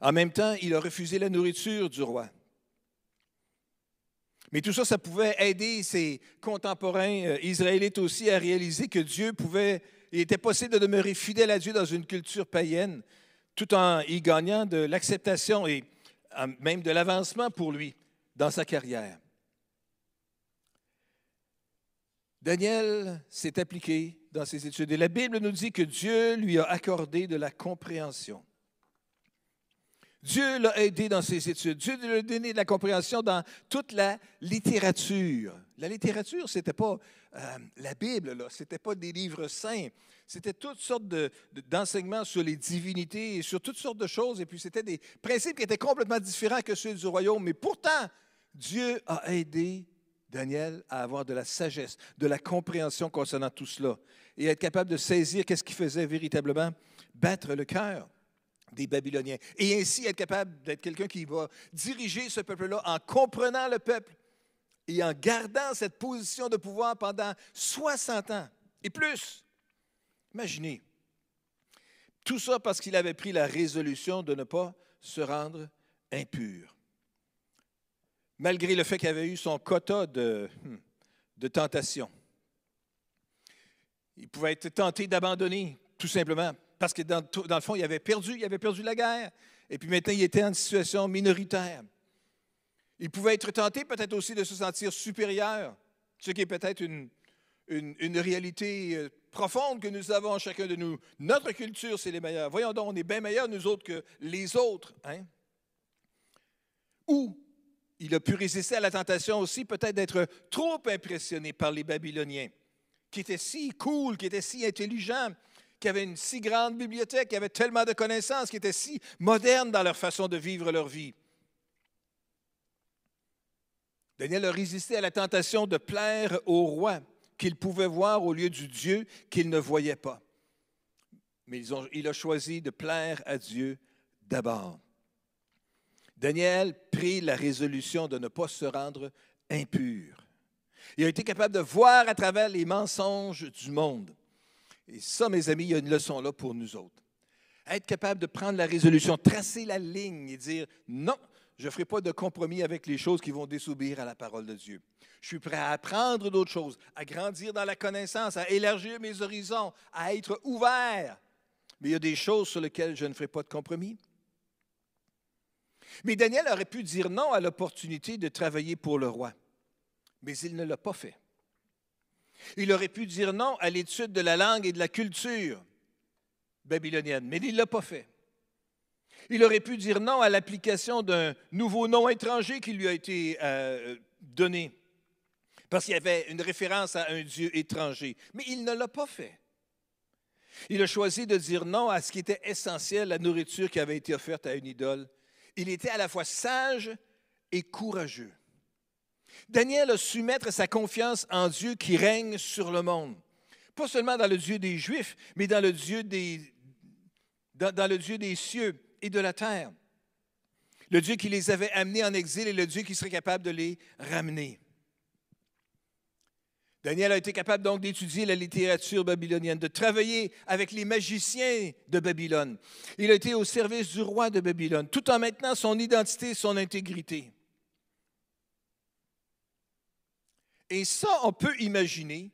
Speaker 1: En même temps, il a refusé la nourriture du roi. Mais tout ça, ça pouvait aider ses contemporains euh, israélites aussi à réaliser que Dieu pouvait, il était possible de demeurer fidèle à Dieu dans une culture païenne, tout en y gagnant de l'acceptation et même de l'avancement pour lui dans sa carrière. Daniel s'est appliqué dans ses études et la Bible nous dit que Dieu lui a accordé de la compréhension. Dieu l'a aidé dans ses études. Dieu lui a donné de la compréhension dans toute la littérature. La littérature, ce n'était pas euh, la Bible, ce n'était pas des livres saints. C'était toutes sortes d'enseignements sur les divinités et sur toutes sortes de choses. Et puis, c'était des principes qui étaient complètement différents que ceux du royaume. Mais pourtant, Dieu a aidé Daniel à avoir de la sagesse, de la compréhension concernant tout cela et être capable de saisir qu'est-ce qui faisait véritablement battre le cœur des Babyloniens. Et ainsi être capable d'être quelqu'un qui va diriger ce peuple-là en comprenant le peuple et en gardant cette position de pouvoir pendant 60 ans et plus. Imaginez. Tout ça parce qu'il avait pris la résolution de ne pas se rendre impur. Malgré le fait qu'il avait eu son quota de, hmm, de tentation. Il pouvait être tenté d'abandonner, tout simplement, parce que dans, le fond, il avait perdu, il avait perdu la guerre. Et puis maintenant, il était en situation minoritaire. Il pouvait être tenté peut-être aussi de se sentir supérieur, ce qui est peut-être une, une, réalité euh, profonde que nous avons chacun de nous. Notre culture, c'est les meilleurs. Voyons donc, on est bien meilleurs, nous autres, que les autres. Hein? Ou il a pu résister à la tentation aussi peut-être d'être trop impressionné par les Babyloniens, qui étaient si cool, qui étaient si intelligents, qui avaient une si grande bibliothèque, qui avaient tellement de connaissances, qui étaient si modernes dans leur façon de vivre leur vie. Daniel a résisté à la tentation de plaire au roi qu'il pouvait voir au lieu du Dieu qu'il ne voyait pas. Mais il a choisi de plaire à Dieu d'abord. Daniel prit la résolution de ne pas se rendre impur. Il a été capable de voir à travers les mensonges du monde. Et ça, mes amis, il y a une leçon là pour nous autres. Être capable de prendre la résolution, tracer la ligne et dire non, je ne ferai pas de compromis avec les choses qui vont désobéir à la parole de Dieu. Je suis prêt à apprendre d'autres choses, à grandir dans la connaissance, à élargir mes horizons, à être ouvert. Mais il y a des choses sur lesquelles je ne ferai pas de compromis. Mais Daniel aurait pu dire non à l'opportunité de travailler pour le roi, mais il ne l'a pas fait. Il aurait pu dire non à l'étude de la langue et de la culture babylonienne, mais il ne l'a pas fait. Il aurait pu dire non à l'application d'un nouveau nom étranger qui lui a été euh, donné, parce qu'il y avait une référence à un Dieu étranger, mais il ne l'a pas fait. Il a choisi de dire non à ce qui était essentiel, la nourriture qui avait été offerte à une idole. Il était à la fois sage et courageux. Daniel a su mettre sa confiance en Dieu qui règne sur le monde. Pas seulement dans le Dieu des Juifs, mais dans le Dieu des, dans, le Dieu des cieux et de la terre. Le Dieu qui les avait amenés en exil et le Dieu qui serait capable de les ramener. Daniel a été capable donc d'étudier la littérature babylonienne, de travailler avec les magiciens de Babylone. Il a été au service du roi de Babylone, tout en maintenant son identité, son intégrité. Et ça, on peut imaginer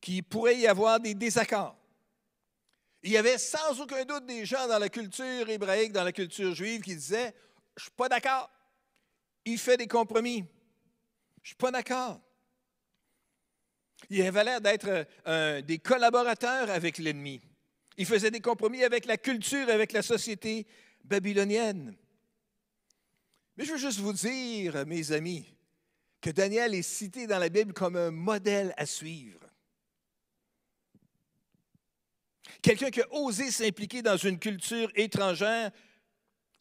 Speaker 1: qu'il pourrait y avoir des désaccords. Il y avait sans aucun doute des gens dans la culture hébraïque, dans la culture juive, qui disaient Je ne suis pas d'accord. Il fait des compromis. Je ne suis pas d'accord. Il avait l'air d'être euh, des collaborateurs avec l'ennemi. Il faisait des compromis avec la culture, avec la société babylonienne. Mais je veux juste vous dire, mes amis, que Daniel est cité dans la Bible comme un modèle à suivre. Quelqu'un qui a osé s'impliquer dans une culture étrangère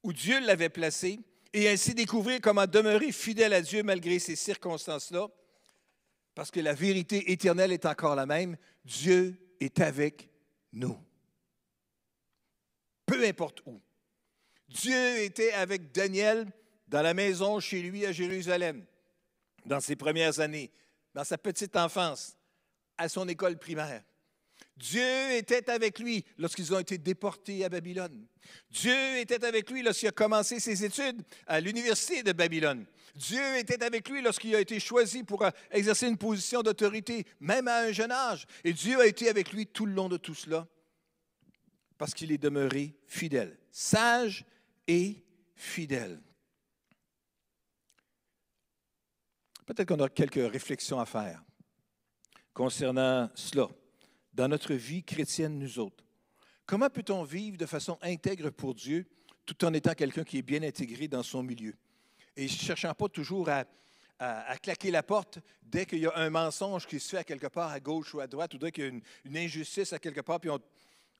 Speaker 1: où Dieu l'avait placé et ainsi découvrir comment demeurer fidèle à Dieu malgré ces circonstances-là, parce que la vérité éternelle est encore la même. Dieu est avec nous. Peu importe où. Dieu était avec Daniel dans la maison chez lui à Jérusalem, dans ses premières années, dans sa petite enfance, à son école primaire. Dieu était avec lui lorsqu'ils ont été déportés à Babylone. Dieu était avec lui lorsqu'il a commencé ses études à l'université de Babylone. Dieu était avec lui lorsqu'il a été choisi pour exercer une position d'autorité, même à un jeune âge. Et Dieu a été avec lui tout le long de tout cela, parce qu'il est demeuré fidèle, sage et fidèle. Peut-être qu'on a quelques réflexions à faire concernant cela dans notre vie chrétienne, nous autres. Comment peut-on vivre de façon intègre pour Dieu tout en étant quelqu'un qui est bien intégré dans son milieu? Et cherchant pas toujours à, claquer la porte dès qu'il y a un mensonge qui se fait à quelque part à gauche ou à droite ou dès qu'il y a une, injustice à quelque part, puis on,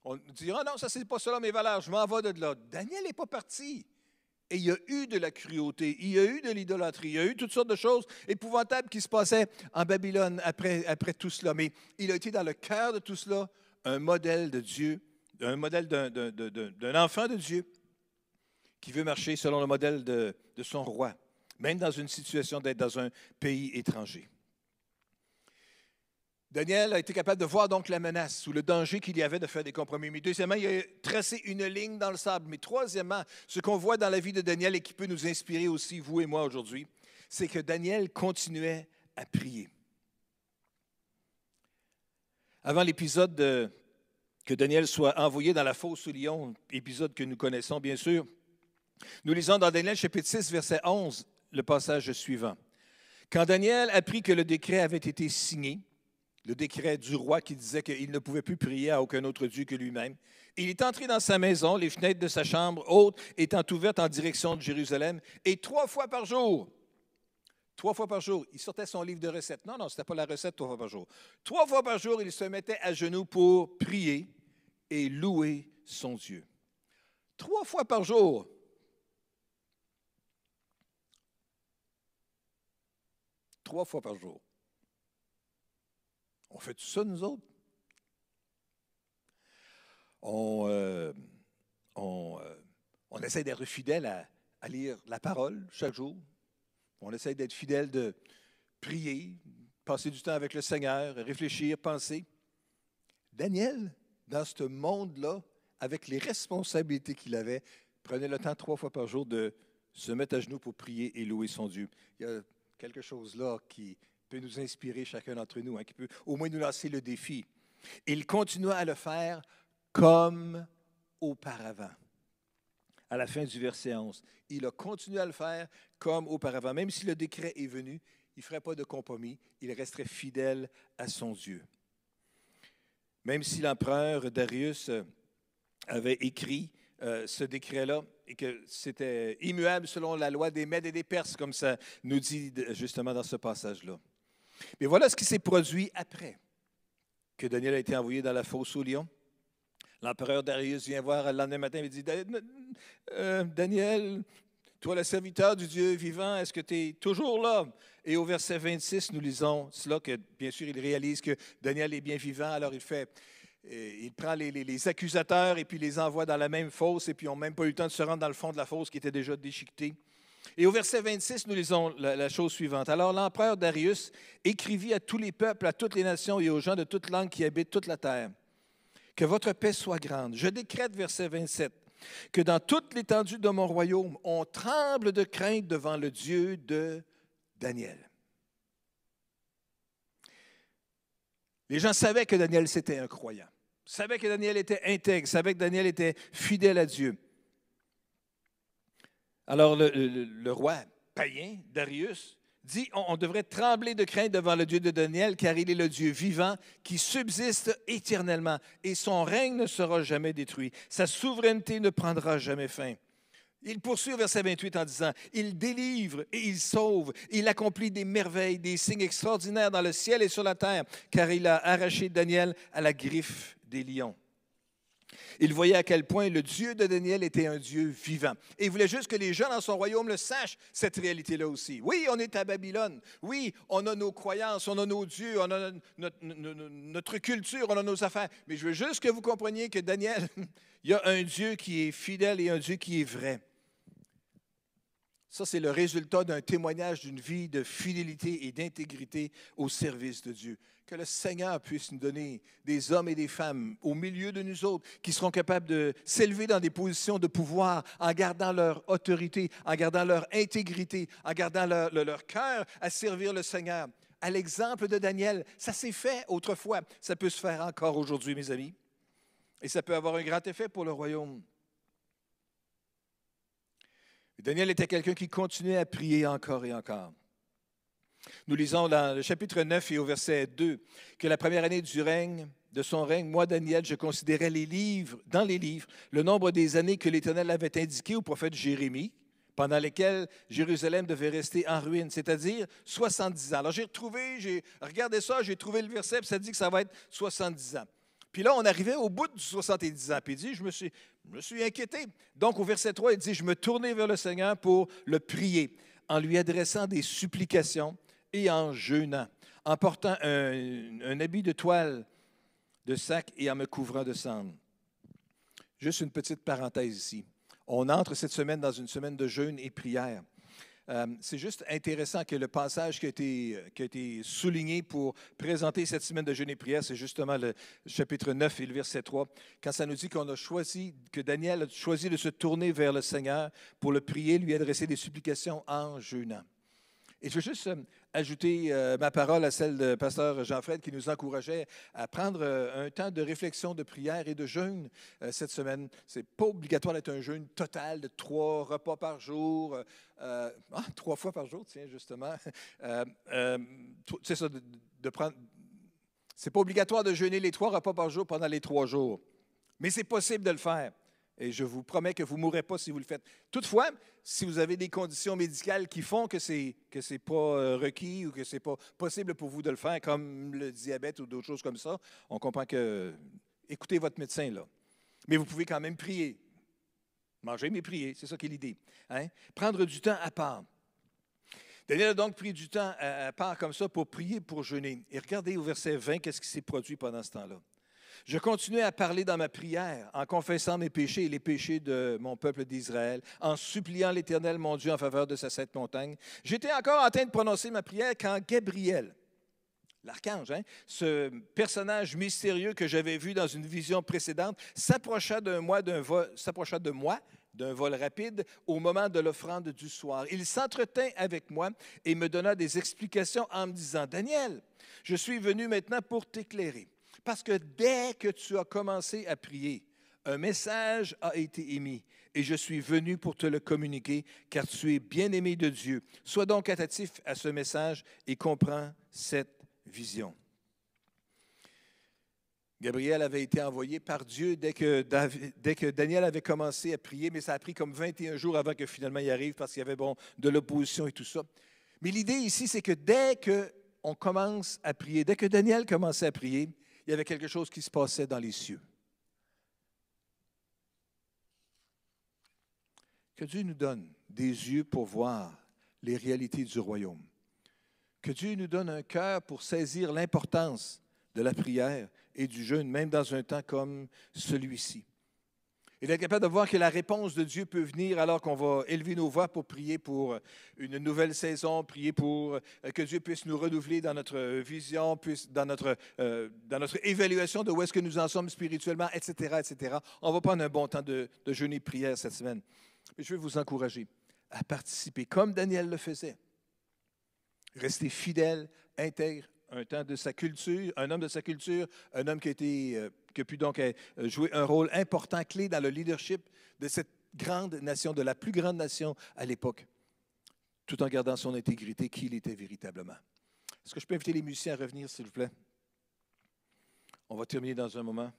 Speaker 1: on dit Ah non, ça, c'est pas cela mes valeurs, je m'en vais de là. Daniel n'est pas parti. Et il y a eu de la cruauté, il y a eu de l'idolâtrie, il y a eu toutes sortes de choses épouvantables qui se passaient en Babylone après, tout cela. Mais il a été dans le cœur de tout cela un modèle de Dieu, un modèle d'un enfant de Dieu qui veut marcher selon le modèle de son roi, même dans une situation d'être dans un pays étranger. Daniel a été capable de voir donc la menace ou le danger qu'il y avait de faire des compromis. Mais deuxièmement, il a tracé une ligne dans le sable. Mais troisièmement, ce qu'on voit dans la vie de Daniel et qui peut nous inspirer aussi, vous et moi aujourd'hui, c'est que Daniel continuait à prier. Avant l'épisode que Daniel soit envoyé dans la fosse au lion, épisode que nous connaissons bien sûr, nous lisons dans Daniel chapitre 6, verset 11, le passage suivant. Quand Daniel apprit que le décret avait été signé, le décret du roi qui disait qu'il ne pouvait plus prier à aucun autre Dieu que lui-même. Il est entré dans sa maison, les fenêtres de sa chambre haute étant ouvertes en direction de Jérusalem, et trois fois par jour, trois fois par jour, il sortait son livre de recettes. Non, non, ce n'était pas la recette trois fois par jour. Trois fois par jour, il se mettait à genoux pour prier et louer son Dieu. Trois fois par jour. Trois fois par jour. On fait tout ça, nous autres? On, euh, euh, on, essaie d'être fidèle à, à, lire la parole chaque jour. On essaie d'être fidèle de prier, passer du temps avec le Seigneur, réfléchir, penser. Daniel, dans ce monde-là, avec les responsabilités qu'il avait, prenait le temps trois fois par jour de se mettre à genoux pour prier et louer son Dieu. Il y a quelque chose là qui peut nous inspirer chacun d'entre nous, hein, qui peut au moins nous lancer le défi. Il continua à le faire comme auparavant. À la fin du verset 11, il a continué à le faire comme auparavant. Même si le décret est venu, il ne ferait pas de compromis, il resterait fidèle à son Dieu. Même si l'empereur Darius avait écrit euh, ce décret-là et que c'était immuable selon la loi des Mèdes et des Perses, comme ça nous dit justement dans ce passage-là. Mais voilà ce qui s'est produit après que Daniel a été envoyé dans la fosse au lion. L'empereur Darius vient voir le lendemain matin et dit euh, Daniel, toi le serviteur du Dieu vivant, est-ce que tu es toujours là? Et au verset 26, nous lisons cela, que bien sûr il réalise que Daniel est bien vivant, alors il fait. Euh, il prend les, les, accusateurs et puis les envoie dans la même fosse, et puis ils n'ont même pas eu le temps de se rendre dans le fond de la fosse qui était déjà déchiquetée. Et au verset 26, nous lisons la, chose suivante. Alors l'empereur Darius écrivit à tous les peuples, à toutes les nations et aux gens de toute langue qui habitent toute la terre, que votre paix soit grande. Je décrète, verset 27, que dans toute l'étendue de mon royaume, on tremble de crainte devant le Dieu de Daniel. Les gens savaient que Daniel, c'était un croyant, savaient que Daniel était intègre, savaient que Daniel était fidèle à Dieu. Alors le, roi païen, Darius, dit on, devrait trembler de crainte devant le Dieu de Daniel, car il est le Dieu vivant qui subsiste éternellement, et son règne ne sera jamais détruit. Sa souveraineté ne prendra jamais fin. Il poursuit au verset 28 en disant, Il délivre et il sauve, il accomplit des merveilles, des signes extraordinaires dans le ciel et sur la terre, car il a arraché Daniel à la griffe des lions. Il voyait à quel point le Dieu de Daniel était un Dieu vivant. Et il voulait juste que les gens dans son royaume le sachent, cette réalité-là aussi. Oui, on est à Babylone. Oui, on a nos croyances, on a nos dieux, on a notre, culture, on a nos affaires. Mais je veux juste que vous compreniez que Daniel, *laughs* il y a un Dieu qui est fidèle et un Dieu qui est vrai. Ça, c'est le résultat d'un témoignage d'une vie de fidélité et d'intégrité au service de Dieu. Que le Seigneur puisse nous donner des hommes et des femmes au milieu de nous autres qui seront capables de s'élever dans des positions de pouvoir en gardant leur autorité, en gardant leur intégrité, en gardant leur, cœur à servir le Seigneur. À l'exemple de Daniel, ça s'est fait autrefois, ça peut se faire encore aujourd'hui, mes amis. Et ça peut avoir un grand effet pour le royaume. Daniel était quelqu'un qui continuait à prier encore et encore. Nous lisons dans le chapitre 9 et au verset 2 que la première année du règne, de son règne, moi, Daniel, je considérais les livres, dans les livres, le nombre des années que l'Éternel avait indiqué au prophète Jérémie, pendant lesquelles Jérusalem devait rester en ruine, c'est-à-dire 70 ans. Alors j'ai retrouvé, j'ai regardé ça, j'ai trouvé le verset, puis ça dit que ça va être 70 ans. Puis là, on arrivait au bout du 70 ans. Puis il dit, je me suis, je me suis inquiété. Donc au verset 3, il dit, je me tournais vers le Seigneur pour le prier, en lui adressant des supplications et en jeûnant, en portant un, habit de toile de sac et en me couvrant de cendre. Juste une petite parenthèse ici. On entre cette semaine dans une semaine de jeûne et prière. Euh, c'est juste intéressant que le passage qui a, été, qui a été souligné pour présenter cette semaine de jeûne et prière, c'est justement le chapitre 9 et le verset 3, quand ça nous dit qu'on a choisi, que Daniel a choisi de se tourner vers le Seigneur pour le prier, lui adresser des supplications en jeûnant. Et je veux juste euh, ajouter euh, ma parole à celle de pasteur Jean-Fred qui nous encourageait à prendre euh, un temps de réflexion, de prière et de jeûne cette semaine. Ce n'est pas obligatoire d'être un jeûne total de trois repas par jour, ah, trois fois par jour, tiens, justement. *laughs* c'est ça, de, de prendre. C'est pas obligatoire de jeûner les trois repas par jour pendant les trois jours, mais c'est possible de le faire. Et je vous promets que vous ne mourrez pas si vous le faites. Toutefois, si vous avez des conditions médicales qui font que ce n'est que c'est pas euh, requis ou que ce n'est pas possible pour vous de le faire, comme le diabète ou d'autres choses comme ça, on comprend que écoutez votre médecin là. Mais vous pouvez quand même prier. Manger, mais prier, c'est ça qui est l'idée. Hein? Prendre du temps à part. Daniel a donc pris du temps à part comme ça pour prier, pour jeûner. Et regardez au verset 20, qu'est-ce qui s'est produit pendant ce temps-là? Je continuais à parler dans ma prière, en confessant mes péchés et les péchés de mon peuple d'Israël, en suppliant l'Éternel, mon Dieu, en faveur de sa sainte montagne. J'étais encore en train de prononcer ma prière quand Gabriel, l'archange, hein, ce personnage mystérieux que j'avais vu dans une vision précédente, s'approcha de moi d'un vol, s'approcha de moi d'un vol rapide au moment de l'offrande du soir. Il s'entretint avec moi et me donna des explications en me disant, Daniel, je suis venu maintenant pour t'éclairer. Parce que dès que tu as commencé à prier, un message a été émis et je suis venu pour te le communiquer, car tu es bien-aimé de Dieu. Sois donc attentif à ce message et comprends cette vision. Gabriel avait été envoyé par Dieu dès que, dès que, Daniel avait commencé à prier, mais ça a pris comme 21 jours avant que finalement il arrive parce qu'il y avait bon, de l'opposition et tout ça. Mais l'idée ici, c'est que dès qu'on commence à prier, dès que Daniel commençait à prier, il y avait quelque chose qui se passait dans les cieux. Que Dieu nous donne des yeux pour voir les réalités du royaume. Que Dieu nous donne un cœur pour saisir l'importance de la prière et du jeûne, même dans un temps comme celui-ci. Il est capable de voir que la réponse de Dieu peut venir alors qu'on va élever nos voix pour prier pour une nouvelle saison, prier pour euh, que Dieu puisse nous renouveler dans notre vision, puisse, dans, notre, euh, dans notre évaluation de où est-ce que nous en sommes spirituellement, etc., etc. On va prendre un bon temps de, de jeûner et prière cette semaine. je vais vous encourager à participer comme Daniel le faisait. Restez fidèle, intègre, un temps de sa culture, un homme de sa culture, un homme qui a, été, euh, qui a pu donc euh, jouer un rôle important, clé dans le leadership de cette grande nation, de la plus grande nation à l'époque. tout en gardant son intégrité, qui il était véritablement. Est-ce que je peux inviter les musiciens à revenir, s'il vous plaît? On va terminer dans un moment.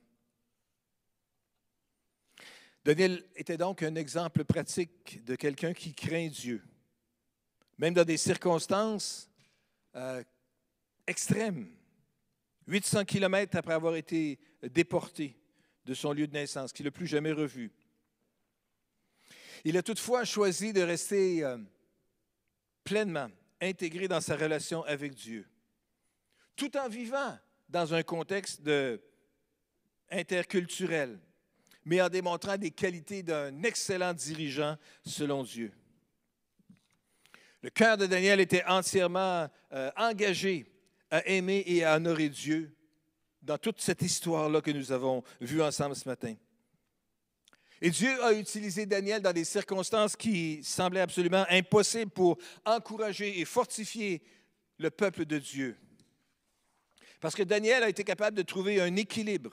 Speaker 1: Daniel était donc un exemple pratique de quelqu'un qui craint Dieu, même dans des circonstances euh, extrêmes. 800 kilomètres après avoir été déporté de son lieu de naissance, qu'il n'a plus jamais revu. Il a toutefois choisi de rester euh, pleinement intégré dans sa relation avec Dieu, tout en vivant dans un contexte interculturel, mais en démontrant des qualités d'un excellent dirigeant selon Dieu. Le cœur de Daniel était entièrement euh, engagé à aimer et à honorer Dieu dans toute cette histoire-là que nous avons vue ensemble ce matin. Et Dieu a utilisé Daniel dans des circonstances qui semblaient absolument impossibles pour encourager et fortifier le peuple de Dieu. Parce que Daniel a été capable de trouver un équilibre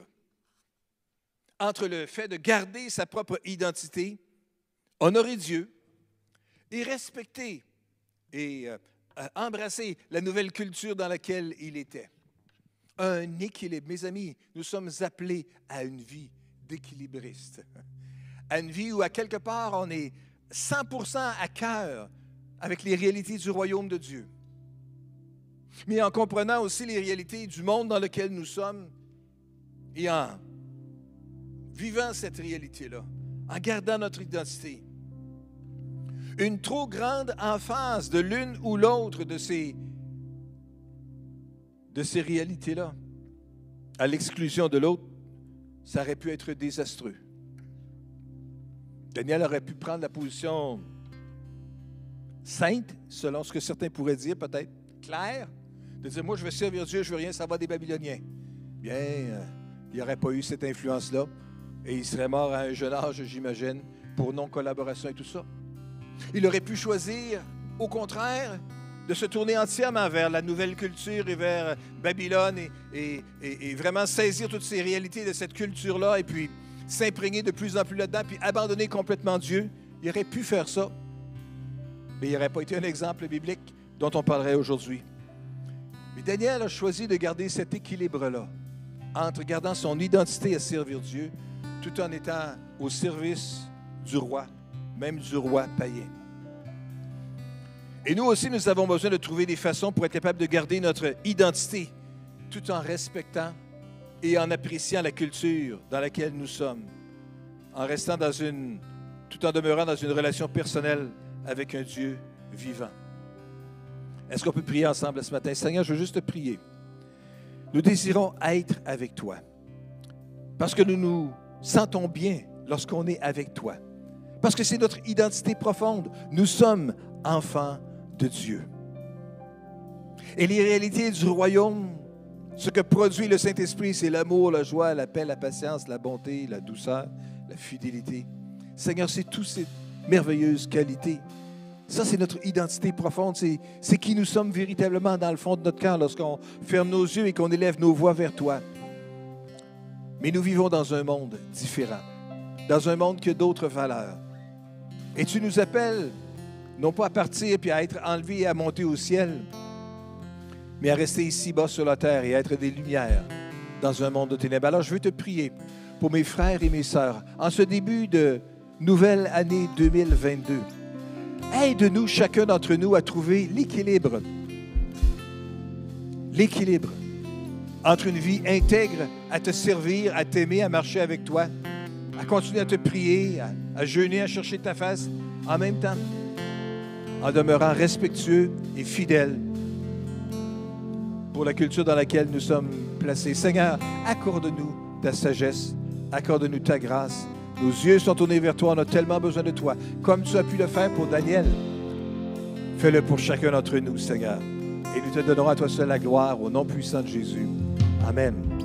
Speaker 1: entre le fait de garder sa propre identité, honorer Dieu et respecter et euh, embrasser la nouvelle culture dans laquelle il était. Un équilibre. Mes amis, nous sommes appelés à une vie d'équilibriste à une vie où, à quelque part, on est 100% à cœur avec les réalités du royaume de Dieu. Mais en comprenant aussi les réalités du monde dans lequel nous sommes et en vivant cette réalité-là, en gardant notre identité. Une trop grande emphase de l'une ou l'autre de ces, de ces réalités-là, à l'exclusion de l'autre, ça aurait pu être désastreux. Daniel aurait pu prendre la position sainte, selon ce que certains pourraient dire, peut-être claire, de dire Moi, je veux servir Dieu, je veux rien savoir des Babyloniens. Bien, euh, il n'y aurait pas eu cette influence-là et il serait mort à un jeune âge, j'imagine, pour non-collaboration et tout ça. Il aurait pu choisir, au contraire, de se tourner entièrement vers la nouvelle culture et vers Babylone et, vraiment saisir toutes ces réalités de cette culture-là et puis s'imprégner de plus en plus là-dedans, puis abandonner complètement Dieu. Il aurait pu faire ça, mais il n'aurait pas été un exemple biblique dont on parlerait aujourd'hui. Mais Daniel a choisi de garder cet équilibre-là entre gardant son identité à servir Dieu tout en étant au service du roi, même du roi païen. Et nous aussi, nous avons besoin de trouver des façons pour être capables de garder notre identité tout en respectant et en appréciant la culture dans laquelle nous sommes, en restant dans une, tout en demeurant dans une relation personnelle avec un Dieu vivant. Est-ce qu'on peut prier ensemble ce matin? Seigneur, je veux juste te prier. Nous désirons être avec toi parce que nous nous sentons bien lorsqu'on est avec toi. Parce que c'est notre identité profonde. Nous sommes enfants de Dieu. Et les réalités du royaume ce que produit le Saint-Esprit, c'est l'amour, la joie, la paix, la patience, la bonté, la douceur, la fidélité. Seigneur, c'est toutes ces merveilleuses qualités. Ça, c'est notre identité profonde. C'est qui nous sommes véritablement dans le fond de notre cœur lorsqu'on ferme nos yeux et qu'on élève nos voix vers toi. Mais nous vivons dans un monde différent, dans un monde qui a d'autres valeurs. Et tu nous appelles non pas à partir puis à être enlevés et à monter au ciel, mais à rester ici-bas sur la terre et à être des lumières dans un monde de ténèbres. Alors, je veux te prier pour mes frères et mes sœurs en ce début de nouvelle année 2022. Aide-nous, chacun d'entre nous, à trouver l'équilibre. L'équilibre entre une vie intègre, à te servir, à t'aimer, à marcher avec toi, à continuer à te prier, à jeûner, à chercher ta face, en même temps, en demeurant respectueux et fidèle pour la culture dans laquelle nous sommes placés. Seigneur, accorde-nous ta sagesse, accorde-nous ta grâce. Nos yeux sont tournés vers toi, on a tellement besoin de toi, comme tu as pu le faire pour Daniel. Fais-le pour chacun d'entre nous, Seigneur. Et nous te donnerons à toi seul la gloire au nom puissant de Jésus. Amen.